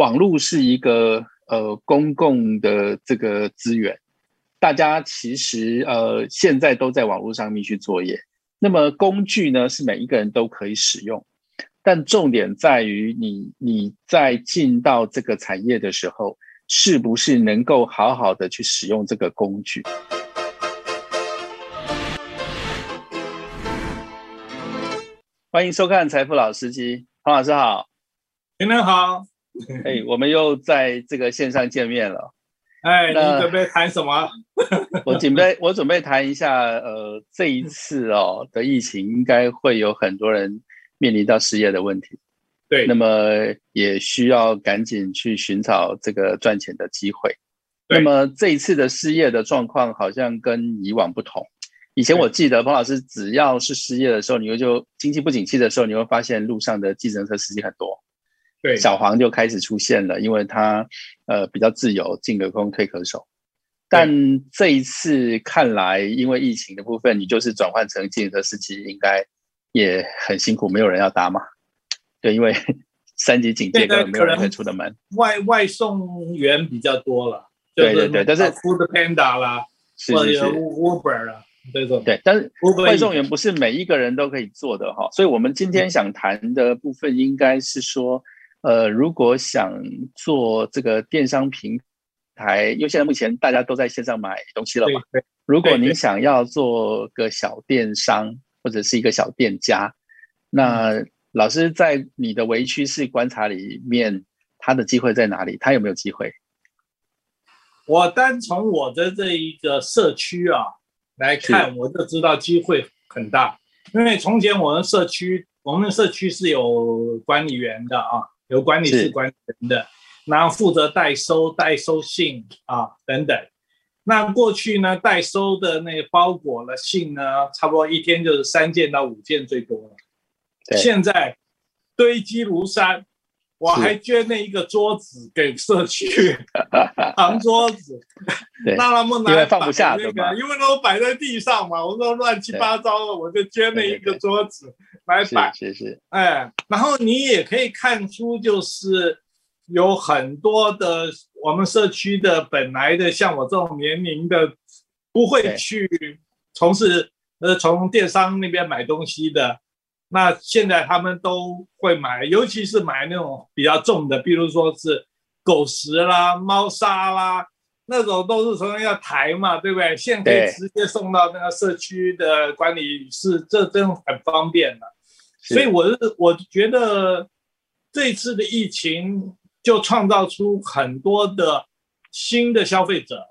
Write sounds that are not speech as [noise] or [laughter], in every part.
网络是一个呃公共的这个资源，大家其实呃现在都在网络上面去作业。那么工具呢是每一个人都可以使用，但重点在于你你在进到这个产业的时候，是不是能够好好的去使用这个工具？欢迎收看《财富老司机》，黄老师好，你们好。[laughs] 哎，我们又在这个线上见面了。哎，你准备谈什么？[laughs] 我准备，我准备谈一下，呃，这一次哦的疫情，应该会有很多人面临到失业的问题。对，那么也需要赶紧去寻找这个赚钱的机会。那么这一次的失业的状况，好像跟以往不同。以前我记得彭老师，只要是失业的时候，你会就经济不景气的时候，你会发现路上的计程车司机很多。对，小黄就开始出现了，因为他呃比较自由，进可攻退可守。但这一次看来，因为疫情的部分，你就是转换成计程车司机，应该也很辛苦，没有人要搭嘛。对，因为 [laughs] 三级警戒，根本没有人会出的门。外外送员比较多了，对对对，但是 Food Panda 啦，或者 Uber 啦，对，但是外送员不是每一个人都可以做的哈。所以我们今天想谈的部分，应该是说。呃，如果想做这个电商平台，因为现在目前大家都在线上买东西了嘛。如果您想要做个小电商或者是一个小店家，那老师在你的微趋势观察里面，他的机会在哪里？他有没有机会？我单从我的这一个社区啊来看，我就知道机会很大。因为从前我们社区，我们社区是有管理员的啊。有管理室管理人的，然后负责代收、代收信啊等等。那过去呢，代收的那个包裹的信呢，差不多一天就是三件到五件最多了。现在堆积如山，我还捐了一个桌子给社区，[laughs] 长桌子，让他们拿放不下那个，因为都摆在地上嘛，我说乱七八糟的，我就捐了一个桌子。来摆，是是，哎，然后你也可以看出，就是有很多的我们社区的本来的像我这种年龄的，不会去从事呃从电商那边买东西的，那现在他们都会买，尤其是买那种比较重的，比如说是狗食啦、猫砂啦，那种都是从要抬嘛，对不对？现在可以直接送到那个社区的管理室，这真很方便了。所以我是我觉得这次的疫情就创造出很多的新的消费者，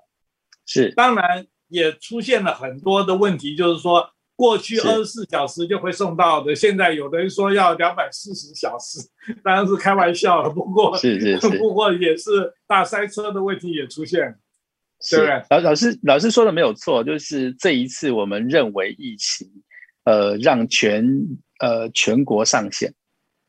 是当然也出现了很多的问题，就是说过去二十四小时就会送到的，现在有的人说要两百四十小时，[laughs] 当然是开玩笑了。不过是是是，[laughs] 不过也是大塞车的问题也出现，对？老老师老师说的没有错，就是这一次我们认为疫情，呃，让全。呃，全国上线，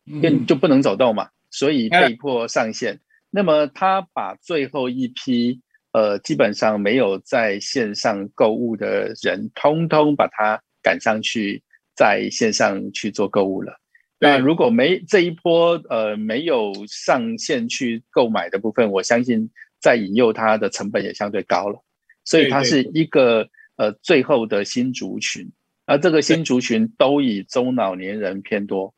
因为就不能走动嘛，所以被迫上线。那么他把最后一批呃，基本上没有在线上购物的人，通通把他赶上去在线上去做购物了。那如果没这一波呃没有上线去购买的部分，我相信在引诱它的成本也相对高了。所以它是一个呃最后的新族群。而这个新族群都以中老年人偏多，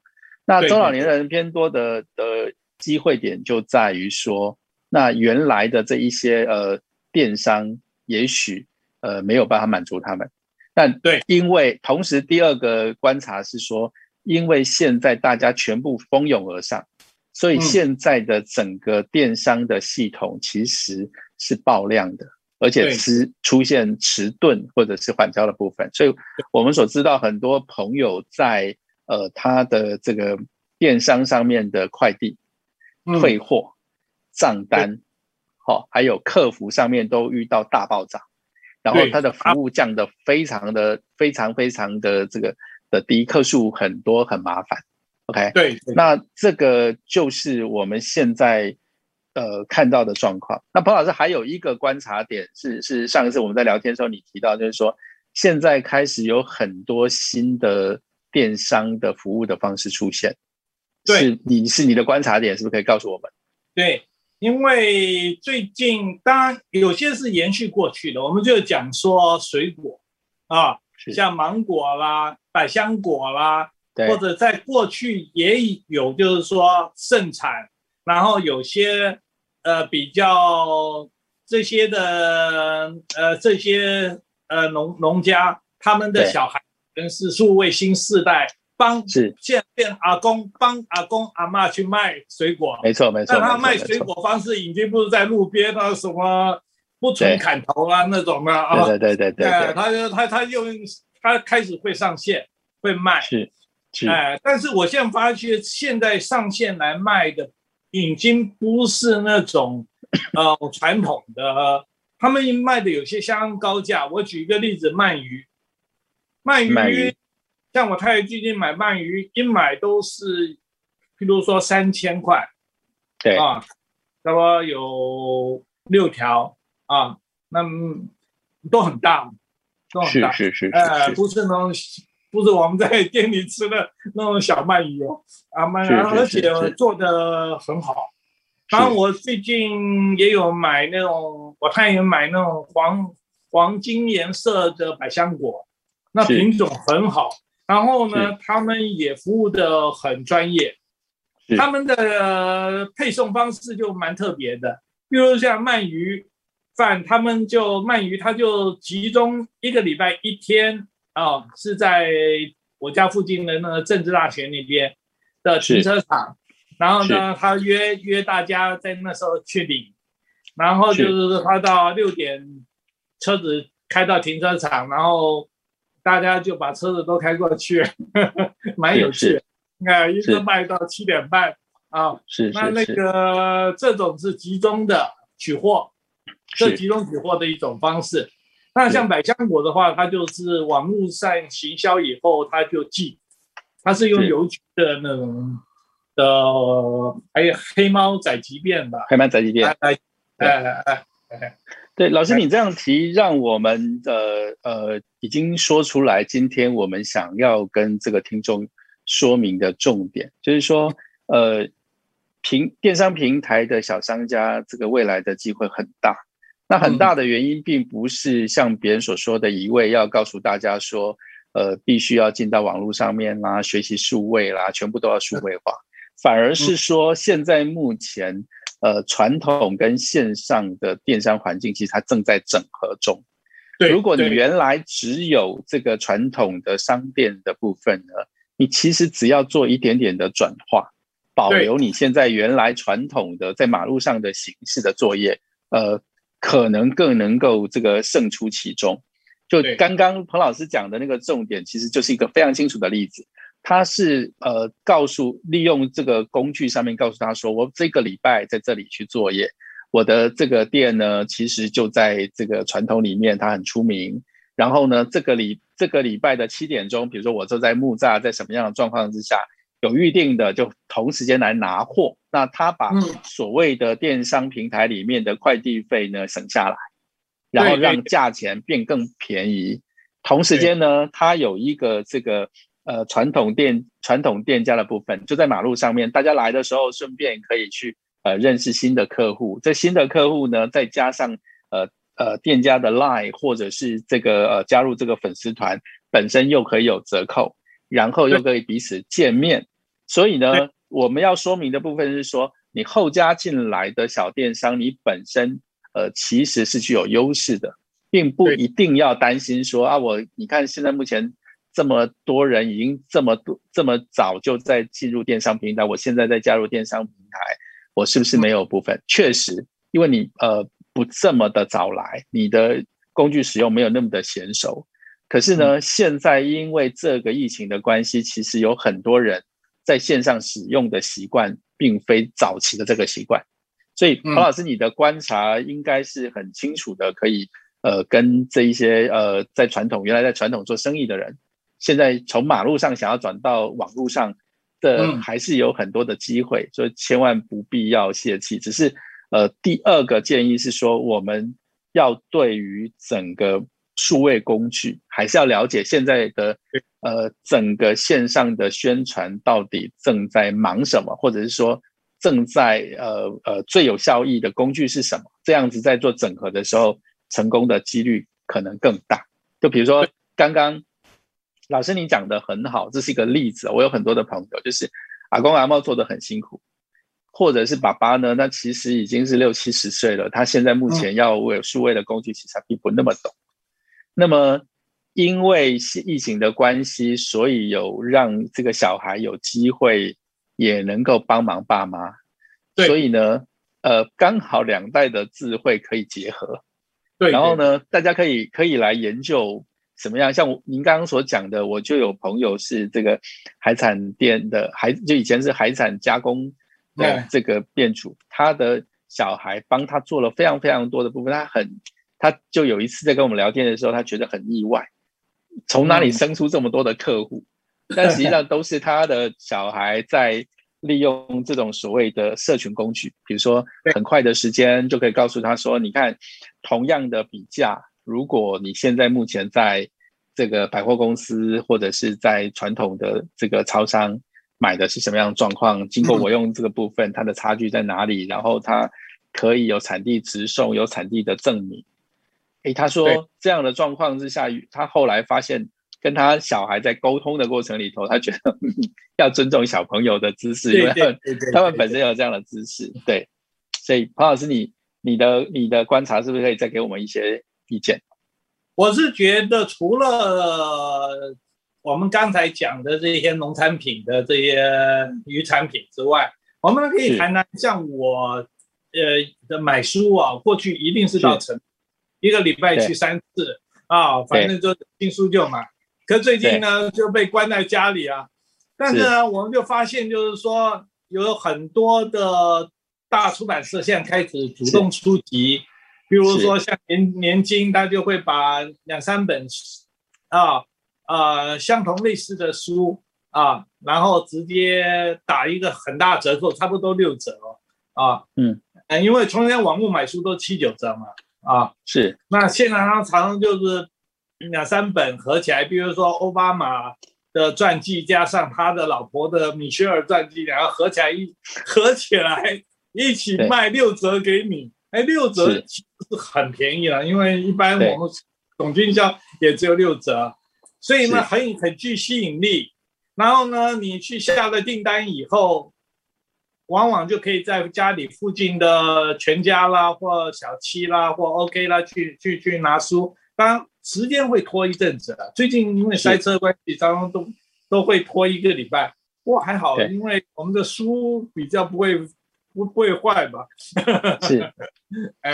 那中老年人偏多的的机会点就在于说，那原来的这一些呃电商也许呃没有办法满足他们，但对，因为同时第二个观察是说，因为现在大家全部蜂拥而上，所以现在的整个电商的系统其实是爆量的。而且迟出现迟钝或者是缓交的部分，所以我们所知道很多朋友在呃他的这个电商上面的快递退货账单，好，还有客服上面都遇到大暴涨，然后它的服务降的非常的非常非常的这个的低，客数很多很麻烦。OK，对，那这个就是我们现在。呃，看到的状况。那彭老师还有一个观察点是，是上一次我们在聊天的时候你提到，就是说现在开始有很多新的电商的服务的方式出现。对，你是你的观察点，是不是可以告诉我们？对，因为最近当然有些是延续过去的，我们就讲说水果啊，像芒果啦、百香果啦，或者在过去也有就是说盛产，然后有些呃比较这些的呃这些呃农农家他们的小孩跟是数位新世代。帮是现在变阿公帮阿公阿妈去卖水果，没错没错。但他卖水果方式已经不是在路边啊什么不准砍头啊那种的啊，对对对对对。他就他他用他开始会上线会卖是是哎，但是我现在发觉现在上线来卖的已经不是那种呃传统的，他们卖的有些相当高价。我举一个例子，鳗鱼，鳗鱼。像我太太最近买鳗鱼，一买都是，譬如说三千块，对啊，那么有六条啊，那都很大，都很大，是是是，哎，不是那种，不是我们在店里吃的那种小鳗鱼哦，啊鳗，而且做的很好。当然，我最近也有买那种，我太太买那种黄黄金颜色的百香果，那品种很好。然后呢，他们也服务的很专业，他们的配送方式就蛮特别的。比如像鳗鱼饭，他们就鳗鱼，他就集中一个礼拜一天啊，是在我家附近的那个政治大学那边的停车场。然后呢，他约约大家在那时候去领，然后就是他到六点，车子开到停车场，然后。大家就把车子都开过去，[laughs] 蛮有趣。你看，一直卖到七点半啊。是那那个这种是集中的取货，这集中取货的一种方式。那像百香果的话，它就是网络上行销以后，它就寄，它是用邮局的那种的，还有黑猫宅急便吧？黑猫宅急便。哎哎哎哎。对，老师，你这样提，让我们呃呃已经说出来，今天我们想要跟这个听众说明的重点，就是说，呃，平电商平台的小商家，这个未来的机会很大。那很大的原因，并不是像别人所说的，一味要告诉大家说，呃，必须要进到网络上面啦，学习数位啦，全部都要数位化，反而是说，现在目前。呃，传统跟线上的电商环境，其实它正在整合中。对，如果你原来只有这个传统的商店的部分呢，你其实只要做一点点的转化，保留你现在原来传统的在马路上的形式的作业，呃，可能更能够这个胜出其中。就刚刚彭老师讲的那个重点，其实就是一个非常清楚的例子。他是呃告诉利用这个工具上面告诉他说，我这个礼拜在这里去作业，我的这个店呢，其实就在这个传统里面，它很出名。然后呢，这个礼这个礼拜的七点钟，比如说我就在木栅，在什么样的状况之下有预定的，就同时间来拿货。那他把所谓的电商平台里面的快递费呢省下来，然后让价钱变更便宜。同时间呢，他有一个这个。呃，传统店传统店家的部分就在马路上面，大家来的时候顺便可以去呃认识新的客户。这新的客户呢，再加上呃呃店家的 line 或者是这个呃加入这个粉丝团，本身又可以有折扣，然后又可以彼此见面。所以呢，我们要说明的部分是说，你后加进来的小电商，你本身呃其实是具有优势的，并不一定要担心说啊，我你看现在目前。这么多人已经这么多这么早就在进入电商平台，我现在在加入电商平台，我是不是没有部分？确实，因为你呃不这么的早来，你的工具使用没有那么的娴熟。可是呢，现在因为这个疫情的关系，其实有很多人在线上使用的习惯，并非早期的这个习惯。所以，黄老师，你的观察应该是很清楚的，可以呃跟这一些呃在传统原来在传统做生意的人。现在从马路上想要转到网络上的，还是有很多的机会，所以千万不必要泄气。只是，呃，第二个建议是说，我们要对于整个数位工具，还是要了解现在的呃整个线上的宣传到底正在忙什么，或者是说正在呃呃最有效益的工具是什么？这样子在做整合的时候，成功的几率可能更大。就比如说刚刚老师你讲的很好，这是一个例子。我有很多的朋友，就是阿公阿妈做的很辛苦，或者是爸爸呢，那其实已经是六七十岁了，他现在目前要为数位的工具，其实并不那么懂。那么因为疫情的关系，所以有让这个小孩有机会也能够帮忙爸妈，所以呢，呃，刚好两代的智慧可以结合，对，然后呢，大家可以可以来研究什么样，像我您刚刚所讲的，我就有朋友是这个海产店的海，就以前是海产加工的这个店主，他的小孩帮他做了非常非常多的部分，他很，他就有一次在跟我们聊天的时候，他觉得很意外。从哪里生出这么多的客户？但实际上都是他的小孩在利用这种所谓的社群工具，比如说很快的时间就可以告诉他说：“你看，同样的比价，如果你现在目前在这个百货公司或者是在传统的这个超商买的是什么样的状况？经过我用这个部分，它的差距在哪里？然后它可以有产地直送，有产地的证明。”诶，他说这样的状况之下，他后来发现跟他小孩在沟通的过程里头，他觉得 [laughs] 要尊重小朋友的知识，因为他们本身有这样的知识。对，所以庞老师，你你的你的观察是不是可以再给我们一些意见？我是觉得除了我们刚才讲的这些农产品的这些鱼产品之外，我们可以谈谈像我呃的买书啊，过去一定是到成。一个礼拜去三次啊，反正就新书就买。可最近呢就被关在家里啊。但是呢，我们就发现，就是说有很多的大出版社现在开始主动出击，比如说像年年金，他就会把两三本啊啊相同类似的书啊，然后直接打一个很大折扣，差不多六折哦啊嗯因为从前网络买书都七九折嘛。啊，是。那现在他常常就是两三本合起来，比如说奥巴马的传记加上他的老婆的米歇尔传记，两个合起来一合起来一起卖六折给你。哎，六折其实是很便宜了，因为一般我们总经销也只有六折，所以呢很很具吸引力。然后呢，你去下了订单以后。往往就可以在家里附近的全家啦，或小七啦，或 OK 啦，去去去拿书。当然时间会拖一阵子了。最近因为塞车关系，常常都都会拖一个礼拜。不过还好，因为我们的书比较不会不不会坏吧？[laughs] 是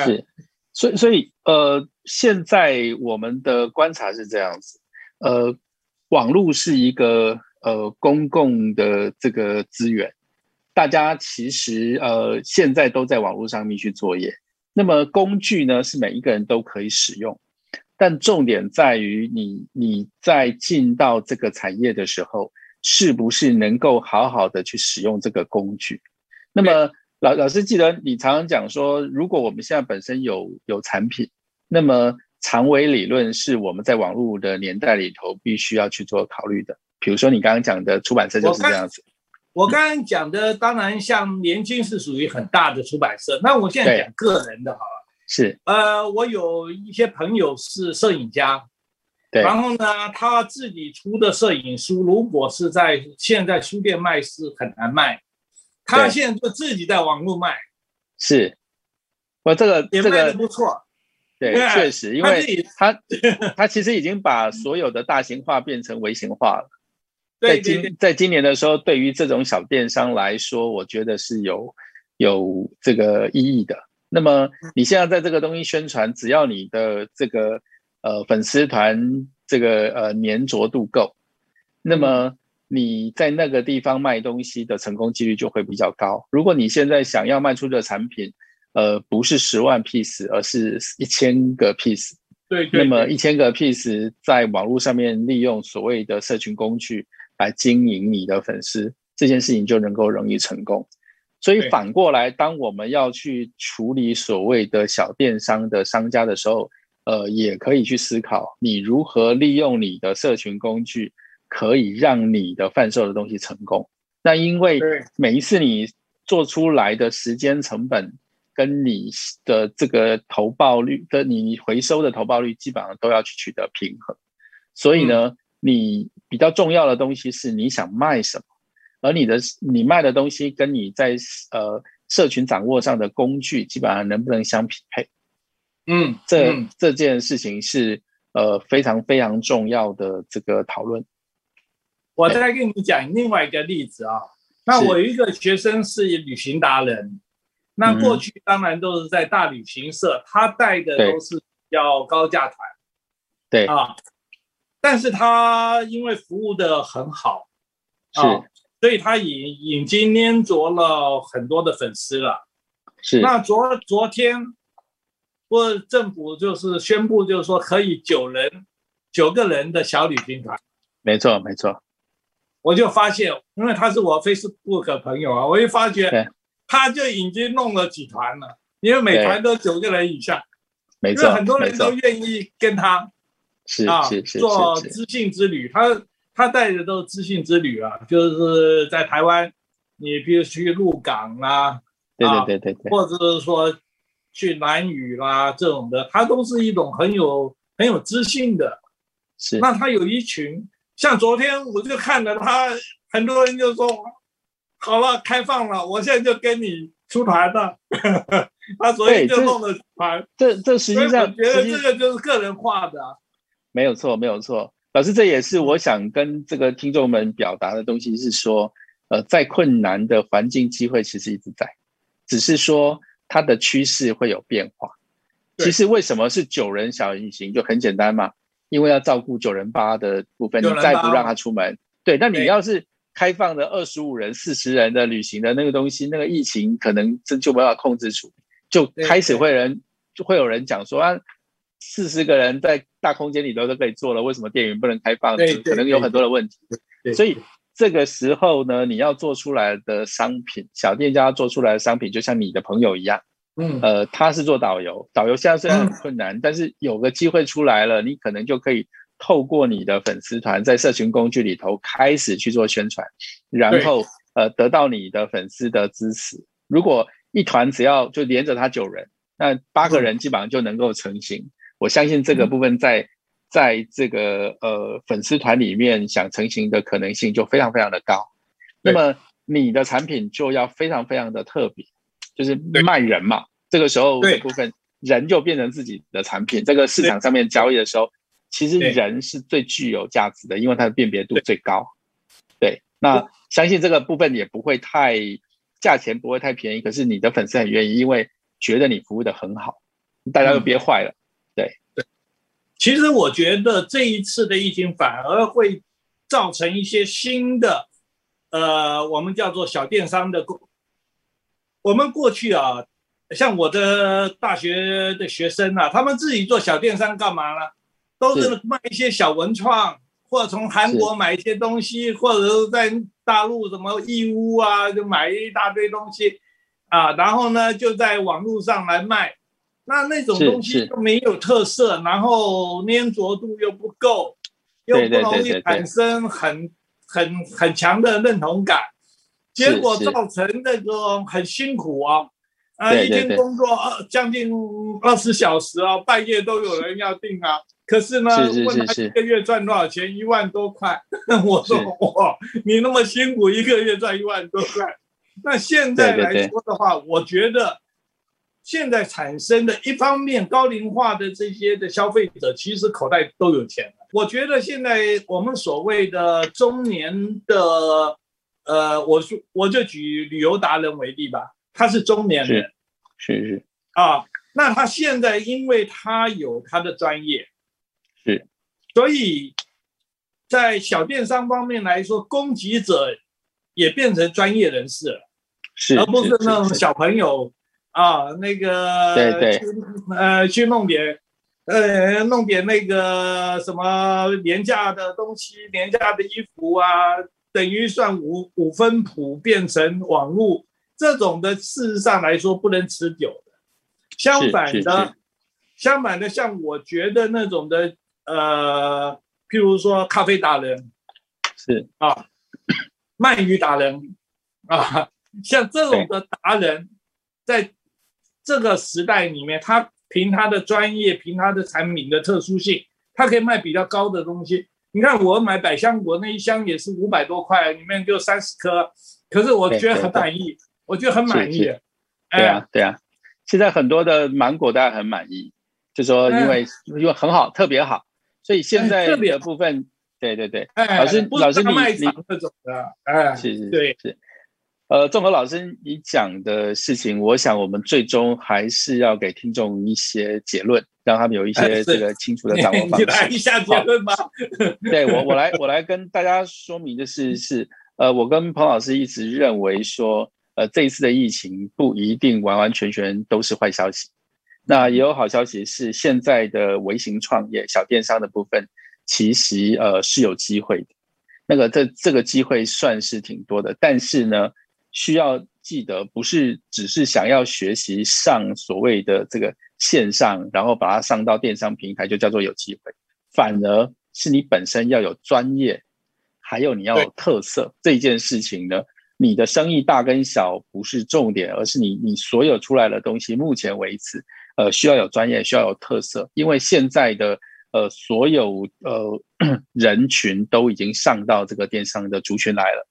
是，所以所以呃，现在我们的观察是这样子。呃，网络是一个呃公共的这个资源。大家其实呃现在都在网络上面去作业，那么工具呢是每一个人都可以使用，但重点在于你你在进到这个产业的时候，是不是能够好好的去使用这个工具？那么老老师记得你常常讲说，如果我们现在本身有有产品，那么长尾理论是我们在网络的年代里头必须要去做考虑的。比如说你刚刚讲的出版社就是这样子。我刚刚讲的，当然像年轻是属于很大的出版社。那我现在讲个人的好了。是。呃，我有一些朋友是摄影家，对。然后呢，他自己出的摄影书，如果是在现在书店卖是很难卖。他现在就自己在网络卖。是。我这个也卖的不错。对，确实，因为他他其实已经把所有的大型化变成微型化了。在今在今年的时候，对于这种小电商来说，我觉得是有有这个意义的。那么你现在在这个东西宣传，只要你的这个呃粉丝团这个呃粘着度够，那么你在那个地方卖东西的成功几率就会比较高。如果你现在想要卖出的产品，呃不是十万 piece，而是一千个 piece，对，那么一千个 piece 在网络上面利用所谓的社群工具。来经营你的粉丝这件事情就能够容易成功，所以反过来，当我们要去处理所谓的小电商的商家的时候，呃，也可以去思考你如何利用你的社群工具，可以让你的贩售的东西成功。那因为每一次你做出来的时间成本跟你的这个投报率，跟你回收的投报率，基本上都要去取得平衡。所以呢，你比较重要的东西是你想卖什么，而你的你卖的东西跟你在呃社群掌握上的工具，基本上能不能相匹配？嗯，这这件事情是呃非常非常重要的这个讨论。我再跟你讲另外一个例子啊。那我有一个学生是旅行达人，那过去当然都是在大旅行社，他带的都是要高价团，对啊，但是他因为服务的很好，啊，所以他已已经粘着了很多的粉丝了。是，那昨昨天，不政府就是宣布，就是说可以九人九个人的小旅行团。没错，没错。我就发现，因为他是我 Facebook 朋友啊，我就发觉，他就已经弄了几团了，因为每团都九个人以上，没错，很多人都愿意跟他是啊做知性之旅，他他带的都是知性之旅啊，就是在台湾，你比如去鹿港啦，对对对对，或者是说去南屿啦这种的，他都是一种很有很有知性的，是，那他有一群。像昨天我就看了他，很多人就说好了，开放了，我现在就跟你出团了。[laughs] 他昨天就弄了团，这这实际上觉得这个就是个人化的，没有错，没有错。老师，这也是我想跟这个听众们表达的东西，是说，呃，在困难的环境，机会其实一直在，只是说它的趋势会有变化。其实为什么是九人小旅行，就很简单嘛。因为要照顾九人八的部分，你再不让他出门，对。那你要是开放的二十五人、四十人的旅行的那个东西，那个疫情可能真就没办法控制住，就开始会人就会有人讲说啊，四十个人在大空间里头都可以做了，为什么电影不能开放？可能有很多的问题。所以这个时候呢，你要做出来的商品，小店家做出来的商品，就像你的朋友一样。嗯，呃，他是做导游，导游现在虽然很困难，但是有个机会出来了，你可能就可以透过你的粉丝团，在社群工具里头开始去做宣传，然后呃，得到你的粉丝的支持。如果一团只要就连着他九人，那八个人基本上就能够成型。我相信这个部分在在这个呃粉丝团里面想成型的可能性就非常非常的高。那么你的产品就要非常非常的特别。就是卖人嘛，这个时候的部分人就变成自己的产品。这个市场上面交易的时候，其实人是最具有价值的，因为它的辨别度最高。对，那相信这个部分也不会太价钱不会太便宜，可是你的粉丝很愿意，因为觉得你服务的很好，大家都憋坏了。对对，其实我觉得这一次的疫情反而会造成一些新的，呃，我们叫做小电商的工。我们过去啊，像我的大学的学生啊，他们自己做小电商干嘛呢？都是卖一些小文创，或者从韩国买一些东西，或者是在大陆什么义乌啊，就买一大堆东西啊，然后呢就在网络上来卖。那那种东西就没有特色，然后粘着度又不够，又不容易产生很很很强的认同感。结果造成那个很辛苦啊，啊，一天工作二将近二十小时啊，半夜都有人要订啊。可是呢，问他一个月赚多少钱？一万多块。[laughs] 我说哇，你那么辛苦，一个月赚一万多块。那现在来说的话，我觉得现在产生的一方面高龄化的这些的消费者，其实口袋都有钱我觉得现在我们所谓的中年的。呃，我说我就举旅游达人为例吧，他是中年人，是是啊，那他现在因为他有他的专业，是，所以在小电商方面来说，供给者也变成专业人士了，是，而不是那种小朋友啊，那个对对，呃，去弄点呃弄点那个什么廉价的东西，廉价的衣服啊。等于算五五分谱变成网络这种的，事实上来说不能持久的。相反的，相反的，像我觉得那种的，呃，譬如说咖啡达人，是啊，鳗鱼达人啊，像这种的达人，在这个时代里面，他凭他的专业，凭他的产品的特殊性，他可以卖比较高的东西。你看我买百香果那一箱也是五百多块，里面就三十颗，可是我觉得很满意，我觉得很满意。对啊，对啊，现在很多的芒果大家很满意，就说因为因为很好，特别好，所以现在的部分，对对对，老师老师你你这种的，哎，是是对是，呃，综合老师你讲的事情，我想我们最终还是要给听众一些结论。让他们有一些这个清楚的掌握方式。来一下结论吧。对我，我来，我来跟大家说明的是，是呃，我跟彭老师一直认为说，呃，这一次的疫情不一定完完全全都是坏消息。那也有好消息，是现在的微型创业、小电商的部分，其实呃是有机会的。那个这这个机会算是挺多的，但是呢，需要记得，不是只是想要学习上所谓的这个。线上，然后把它上到电商平台，就叫做有机会。反而是你本身要有专业，还有你要有特色这件事情呢。你的生意大跟小不是重点，而是你你所有出来的东西，目前为止，呃，需要有专业，需要有特色。因为现在的呃所有呃 [clears throat] 人群都已经上到这个电商的族群来了，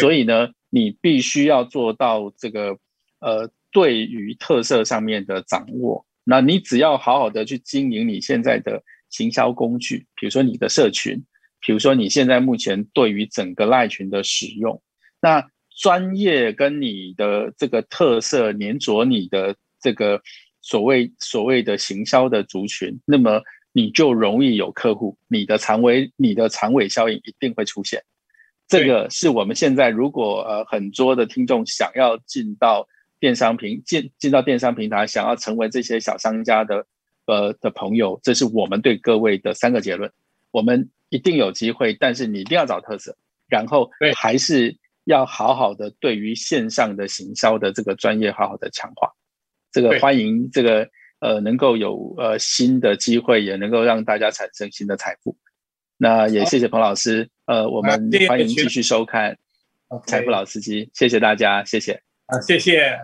所以呢，你必须要做到这个呃对于特色上面的掌握。那你只要好好的去经营你现在的行销工具，比如说你的社群，比如说你现在目前对于整个赖群的使用，那专业跟你的这个特色粘着你的这个所谓所谓的行销的族群，那么你就容易有客户，你的长尾你的长尾效应一定会出现。这个是我们现在如果呃很多的听众想要进到。电商平进进到电商平台，想要成为这些小商家的呃的朋友，这是我们对各位的三个结论。我们一定有机会，但是你一定要找特色，然后还是要好好的对于线上的行销的这个专业好好的强化。这个欢迎这个呃能够有呃新的机会，也能够让大家产生新的财富。那也谢谢彭老师，呃，我们欢迎继续收看财富老司机，谢谢大家，谢谢。啊，谢谢。